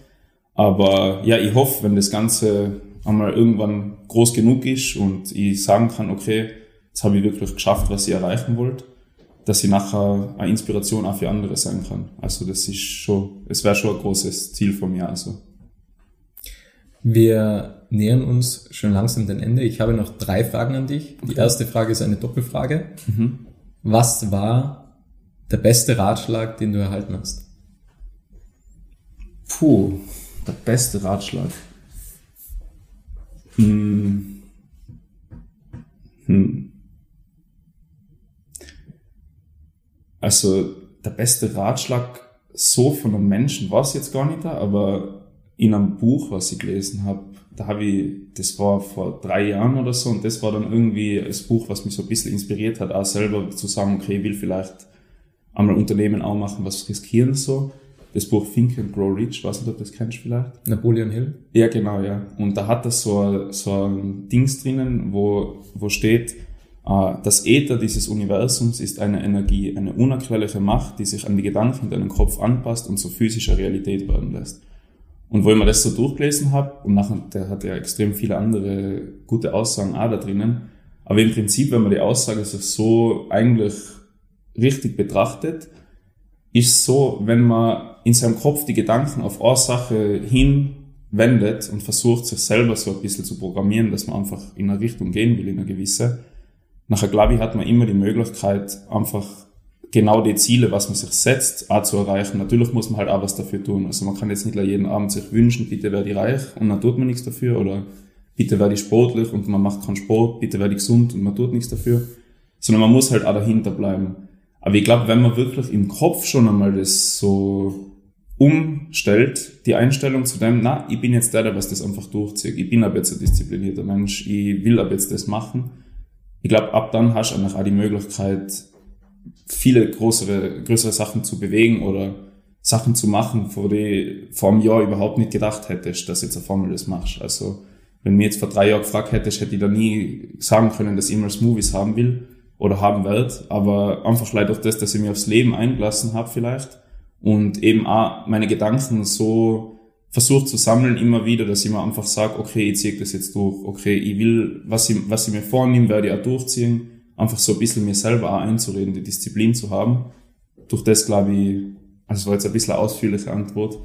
Aber ja, ich hoffe, wenn das Ganze einmal irgendwann groß genug ist und ich sagen kann, okay, jetzt habe ich wirklich geschafft, was ich erreichen wollte, dass ich nachher eine Inspiration auch für andere sein kann. Also das ist schon, es wäre schon ein großes Ziel von mir. Also.
Wir nähern uns schon langsam dem Ende. Ich habe noch drei Fragen an dich. Die erste Frage ist eine Doppelfrage.
Mhm.
Was war der beste Ratschlag, den du erhalten hast?
Puh, der beste Ratschlag. Hm. Hm. Also der beste Ratschlag so von einem Menschen war es jetzt gar nicht da, aber in einem Buch, was ich gelesen habe, da habe ich, das war vor drei Jahren oder so, und das war dann irgendwie das Buch, was mich so ein bisschen inspiriert hat, auch selber zu sagen, okay, ich will vielleicht einmal Unternehmen auch machen, was riskieren so. Das Buch Think and Grow Rich, weiß nicht, ob du das kennst vielleicht.
Napoleon Hill?
Ja, genau, ja. Und da hat er so, ein- so ein Dings drinnen, wo, wo steht, das Äther dieses Universums ist eine Energie, eine unerklärliche Macht, die sich an die Gedanken in deinem Kopf anpasst und zu physischer Realität werden lässt. Und wo ich mir das so durchgelesen habe, und nachher, der hat ja extrem viele andere gute Aussagen auch da drinnen, aber im Prinzip, wenn man die Aussage so eigentlich richtig betrachtet, ist so, wenn man in seinem Kopf die Gedanken auf eine Sache hin wendet und versucht, sich selber so ein bisschen zu programmieren, dass man einfach in eine Richtung gehen will, in eine gewisse, nachher glaube ich, hat man immer die Möglichkeit, einfach genau die Ziele, was man sich setzt, auch zu erreichen. Natürlich muss man halt auch was dafür tun. Also man kann jetzt nicht jeden Abend sich wünschen, bitte werde ich reich und dann tut man nichts dafür oder bitte werde ich sportlich und man macht keinen Sport, bitte werde ich gesund und man tut nichts dafür. Sondern man muss halt auch dahinter bleiben. Aber ich glaube, wenn man wirklich im Kopf schon einmal das so umstellt, die Einstellung zu dem, na, ich bin jetzt der, der was das einfach durchzieht. Ich bin aber jetzt ein disziplinierter Mensch, ich will aber jetzt das machen. Ich glaube, ab dann hast du einfach auch die Möglichkeit, viele größere, größere Sachen zu bewegen oder Sachen zu machen, vor die vor einem Jahr überhaupt nicht gedacht hättest, dass jetzt auf einmal das machst. Also, wenn mir jetzt vor drei Jahren gefragt hättest, hätte ich da nie sagen können, dass ich immer Smoothies haben will oder haben werde. Aber einfach leider durch das, dass ich mich aufs Leben eingelassen habe vielleicht und eben auch meine Gedanken so versucht zu sammeln immer wieder, dass ich mir einfach sage, okay, ich ziehe das jetzt durch, okay, ich will, was ich, was ich mir vornehme, werde ich auch durchziehen einfach so ein bisschen mir selber auch einzureden, die Disziplin zu haben. Durch das glaube ich, also es war jetzt ein bisschen eine ausführliche Antwort.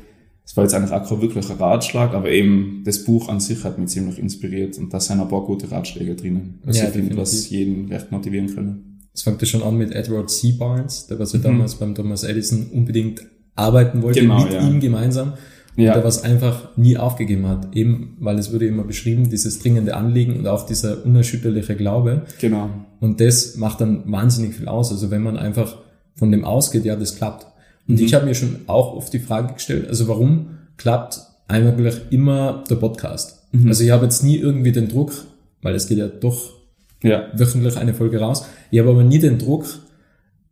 Es war jetzt eigentlich auch kein wirklicher Ratschlag, aber eben das Buch an sich hat mich ziemlich inspiriert und da sind ein paar gute Ratschläge drinnen. Also ja, ich finde, was jeden recht motivieren können.
Es fängt ja schon an mit Edward C. Barnes, der was ja mhm. damals beim Thomas Edison unbedingt arbeiten wollte, genau, mit ja. ihm gemeinsam ja. der was einfach nie aufgegeben hat. Eben, weil es wurde immer beschrieben, dieses dringende Anliegen und auch dieser unerschütterliche Glaube.
Genau.
Und das macht dann wahnsinnig viel aus. Also wenn man einfach von dem ausgeht, ja, das klappt. Und mhm. ich habe mir schon auch oft die Frage gestellt, also warum klappt eigentlich immer der Podcast? Mhm. Also ich habe jetzt nie irgendwie den Druck, weil es geht ja doch ja. wöchentlich eine Folge raus. Ich habe aber nie den Druck,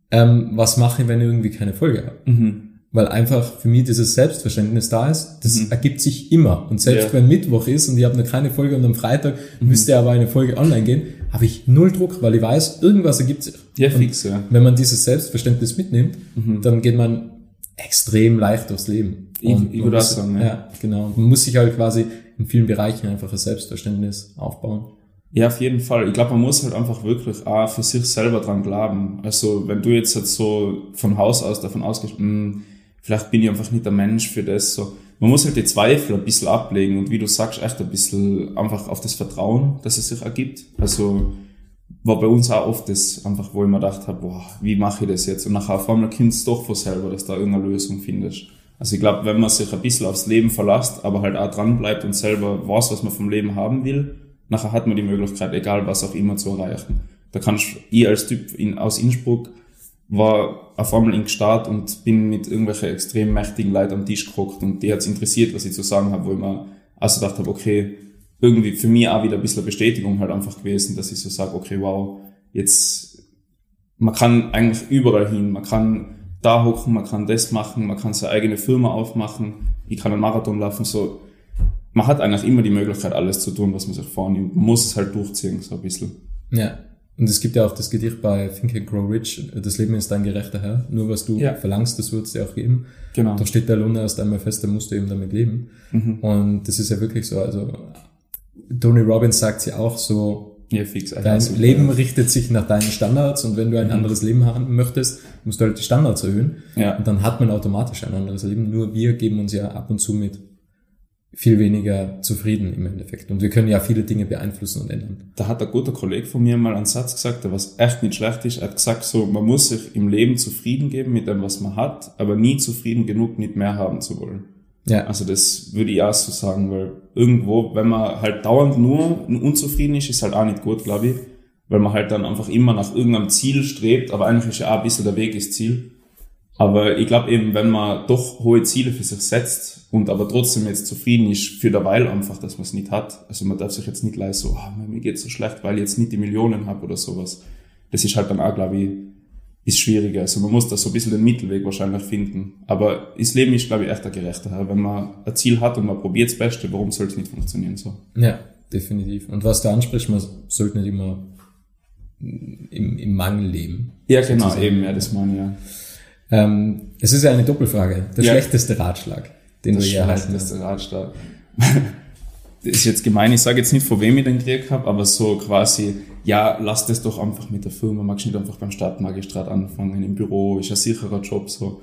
ähm, was mache ich, wenn ich irgendwie keine Folge habe. Mhm weil einfach für mich dieses Selbstverständnis da ist. Das mhm. ergibt sich immer. Und selbst ja. wenn Mittwoch ist und ich habe noch keine Folge und am Freitag mhm. müsste aber eine Folge online gehen, habe ich null Druck, weil ich weiß, irgendwas ergibt sich.
Ja, fix, ja.
Wenn man dieses Selbstverständnis mitnimmt, mhm. dann geht man extrem leicht durchs Leben.
Ich, ich würde auch sagen,
ja. ja. genau. Man muss sich halt quasi in vielen Bereichen einfach ein Selbstverständnis aufbauen.
Ja, auf jeden Fall. Ich glaube, man muss halt einfach wirklich auch für sich selber dran glauben. Also, wenn du jetzt halt so von Haus aus davon ausgehst, mh, hm, vielleicht bin ich einfach nicht der Mensch für das. So, man muss halt die Zweifel ein bisschen ablegen und wie du sagst, echt ein bisschen einfach auf das Vertrauen, dass es sich ergibt. Also war bei uns auch oft das einfach, wo ich mir gedacht habe, boah, wie mache ich das jetzt? Und nachher auf einmal kommt es doch von selber, dass da irgendeine Lösung findest. Also ich glaube, wenn man sich ein bisschen aufs Leben verlässt, aber halt auch dran bleibt und selber weiß, was man vom Leben haben will, nachher hat man die Möglichkeit, egal was auch immer zu erreichen. Da kannst ich als Typ in, aus Innsbruck war auf einmal in Gstaad und bin mit irgendwelchen extrem mächtigen Leuten am Tisch geguckt und die hat's interessiert, was ich zu sagen habe, wo ich mir also gedacht habe, okay, irgendwie für mich auch wieder ein bisschen Bestätigung halt einfach gewesen, dass ich so sage, okay, wow, jetzt, man kann eigentlich überall hin, man kann da hocken, man kann das machen, man kann seine eigene Firma aufmachen, ich kann einen Marathon laufen, so. Man hat eigentlich immer die Möglichkeit, alles zu tun, was man sich vornimmt. Man muss es halt durchziehen, so ein bisschen.
Ja, und es gibt ja auch das Gedicht bei Think and Grow Rich, das Leben ist dein gerechter Herr. Nur was du ja. verlangst, das wird es dir auch geben. Genau. Da steht der Lohn erst einmal fest, da musst du eben damit leben. Mhm. Und das ist ja wirklich so. Also Tony Robbins sagt ja auch so, ja, fix, dein super. Leben richtet sich nach deinen Standards und wenn du ein mhm. anderes Leben haben möchtest, musst du halt die Standards erhöhen. Ja. Und dann hat man automatisch ein anderes Leben. Nur wir geben uns ja ab und zu mit viel weniger zufrieden im Endeffekt. Und wir können ja viele Dinge beeinflussen und ändern.
Da hat ein guter Kollege von mir mal einen Satz gesagt, der was echt nicht schlecht ist. Er hat gesagt, so, man muss sich im Leben zufrieden geben mit dem, was man hat, aber nie zufrieden genug, nicht mehr haben zu wollen. Ja. Also das würde ich auch so sagen, weil irgendwo, wenn man halt dauernd nur unzufrieden ist, ist halt auch nicht gut, glaube ich. Weil man halt dann einfach immer nach irgendeinem Ziel strebt, aber eigentlich ist ja auch ein bisschen der Weg ist Ziel. Aber ich glaube eben, wenn man doch hohe Ziele für sich setzt und aber trotzdem jetzt zufrieden ist für derweil einfach, dass man es nicht hat. Also man darf sich jetzt nicht leisten, so, oh, mir geht's so schlecht, weil ich jetzt nicht die Millionen habe oder sowas. Das ist halt dann auch, glaube ich, ist schwieriger. Also man muss da so ein bisschen den Mittelweg wahrscheinlich finden. Aber das Leben ist, glaube ich, echt ein gerechter. Wenn man ein Ziel hat und man probiert das Beste, warum soll es nicht funktionieren so?
Ja, definitiv. Und was du ansprichst, man sollte nicht immer im, im Mangel leben.
Ja, genau, sozusagen. eben, ja, das meine ich, ja.
Ähm, es ist ja eine Doppelfrage. Der ja. schlechteste Ratschlag, den
das du erhalten hast. Ratschlag. das *laughs* ist jetzt gemein, ich sage jetzt nicht, vor wem ich den gekriegt habe, aber so quasi, ja, lass das doch einfach mit der Firma, magst nicht einfach beim Stadtmagistrat anfangen, im Büro, ist ein sicherer Job, so.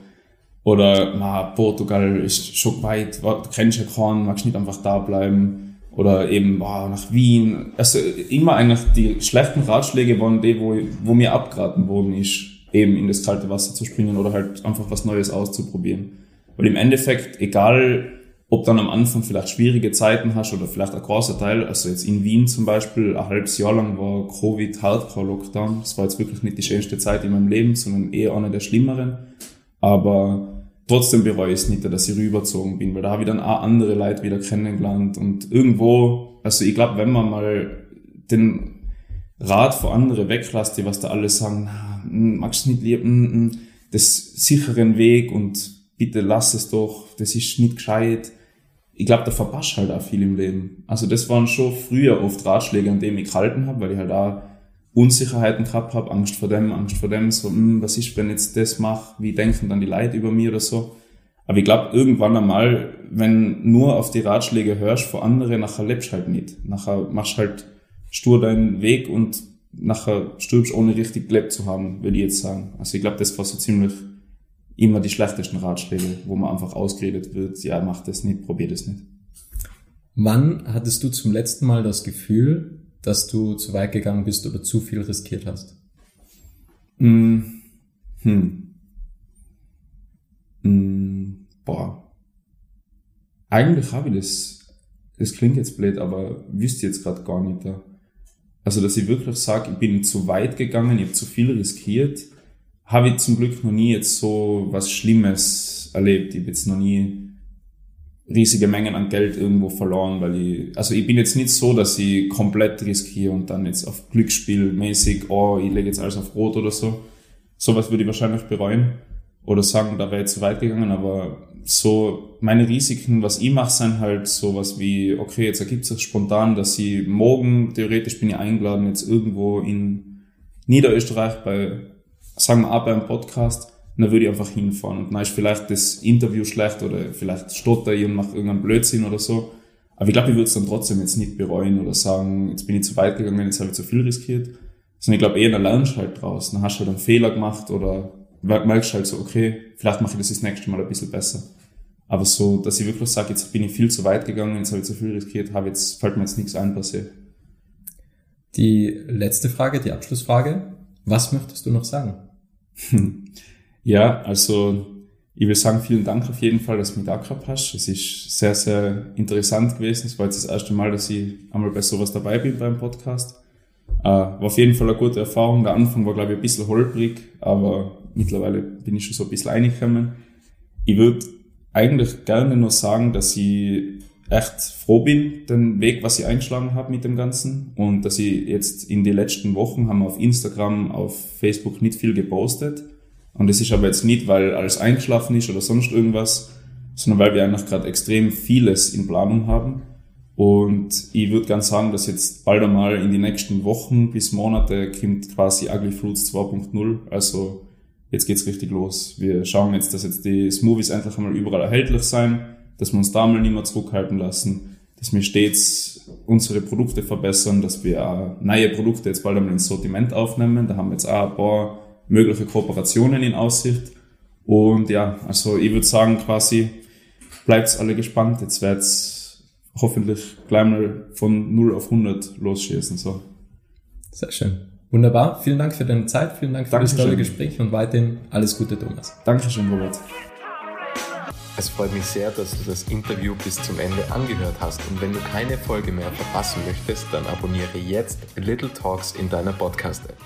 Oder, na, Portugal ist schon weit, du kennst ja keinen, magst nicht einfach da bleiben. Oder eben, boah, nach Wien. Also immer eigentlich die schlechten Ratschläge waren die, wo, wo mir abgeraten worden ist, eben in das kalte Wasser zu springen oder halt einfach was Neues auszuprobieren. Weil im Endeffekt, egal ob dann am Anfang vielleicht schwierige Zeiten hast oder vielleicht ein großer Teil, also jetzt in Wien zum Beispiel, ein halbes Jahr lang war Covid Hardcore Lockdown. Das war jetzt wirklich nicht die schönste Zeit in meinem Leben, sondern eher eine der schlimmeren. Aber trotzdem bereue ich es nicht, dass ich rübergezogen bin, weil da habe ich dann auch andere Leute wieder kennengelernt und irgendwo, also ich glaube, wenn man mal den Rat von anderen weglässt, die was da alle sagen, na, magst du nicht lieben, das sicheren Weg und bitte lass es doch, das ist nicht gescheit ich glaube, da verpasst halt auch viel im Leben. Also das waren schon früher oft Ratschläge, an denen ich gehalten habe, weil ich halt auch Unsicherheiten gehabt habe, Angst vor dem, Angst vor dem, so, hm, was ist, wenn ich jetzt das mache, wie denken dann die Leute über mich oder so. Aber ich glaube, irgendwann einmal, wenn nur auf die Ratschläge hörst von anderen, nachher lebst halt nicht. Nachher machst halt stur deinen Weg und nachher stirbst ohne richtig gelebt zu haben, würde ich jetzt sagen. Also ich glaube, das war so ziemlich immer die schlechtesten Ratschläge, wo man einfach ausgeredet wird, ja, mach das nicht, probier das nicht.
Wann hattest du zum letzten Mal das Gefühl, dass du zu weit gegangen bist oder zu viel riskiert hast?
Mm, hm. Mm, boah. Eigentlich habe ich das, das klingt jetzt blöd, aber wüsste jetzt gerade gar nicht da. Also, dass ich wirklich sage, ich bin zu weit gegangen, ich habe zu viel riskiert habe ich zum Glück noch nie jetzt so was Schlimmes erlebt. Ich habe jetzt noch nie riesige Mengen an Geld irgendwo verloren, weil ich, also ich bin jetzt nicht so, dass ich komplett riskiere und dann jetzt auf Glücksspiel mäßig, oh, ich lege jetzt alles auf Rot oder so. Sowas würde ich wahrscheinlich bereuen oder sagen, da wäre ich zu weit gegangen, aber so meine Risiken, was ich mache, sind halt sowas wie, okay, jetzt ergibt sich spontan, dass ich morgen, theoretisch bin ich eingeladen, jetzt irgendwo in Niederösterreich bei sagen wir auch beim Podcast, dann würde ich einfach hinfahren. Und dann ist vielleicht das Interview schlecht oder vielleicht stotter ich und mache irgendeinen Blödsinn oder so. Aber ich glaube, ich würde es dann trotzdem jetzt nicht bereuen oder sagen, jetzt bin ich zu weit gegangen, jetzt habe ich zu viel riskiert. Sondern ich glaube eher, dann lernst du halt draus. Dann hast du halt einen Fehler gemacht oder merkst halt so, okay, vielleicht mache ich das das nächste Mal ein bisschen besser. Aber so, dass ich wirklich sage, jetzt bin ich viel zu weit gegangen, jetzt habe ich zu viel riskiert, habe jetzt, fällt mir jetzt nichts ein passiert.
Die letzte Frage, die Abschlussfrage. Was möchtest du noch sagen? *laughs*
Ja, also ich will sagen, vielen Dank auf jeden Fall, dass du mich da gehabt hast. Es ist sehr, sehr interessant gewesen. Es war jetzt das erste Mal, dass ich einmal bei sowas dabei bin beim Podcast. Äh, war auf jeden Fall eine gute Erfahrung. Der Anfang war, glaube ich, ein bisschen holprig, aber mittlerweile bin ich schon so ein bisschen reingekommen. Ich würde eigentlich gerne nur sagen, dass ich echt froh bin, den Weg, was ich eingeschlagen habe mit dem Ganzen. Und dass ich jetzt in den letzten Wochen haben auf Instagram, auf Facebook nicht viel gepostet. Und das ist aber jetzt nicht, weil alles eingeschlafen ist oder sonst irgendwas, sondern weil wir einfach gerade extrem vieles in Planung haben. Und ich würde ganz sagen, dass jetzt bald einmal in die nächsten Wochen bis Monate kommt quasi Ugly Fruits 2.0. Also jetzt geht's richtig los. Wir schauen jetzt, dass jetzt die Smoothies endlich einmal überall erhältlich sein dass wir uns da mal nicht mehr zurückhalten lassen, dass wir stets unsere Produkte verbessern, dass wir auch neue Produkte jetzt bald einmal ins Sortiment aufnehmen. Da haben wir jetzt auch ein paar mögliche Kooperationen in Aussicht. Und ja, also ich würde sagen quasi, bleibt alle gespannt. Jetzt wird's hoffentlich gleich mal von 0 auf 100 losschießen. So.
Sehr schön. Wunderbar. Vielen Dank für deine Zeit. Vielen Dank für Dankeschön. das tolle Gespräch und weiterhin alles Gute, Thomas.
Dankeschön, Robert.
Es freut mich sehr, dass du das Interview bis zum Ende angehört hast und wenn du keine Folge mehr verpassen möchtest, dann abonniere jetzt Little Talks in deiner Podcast-App.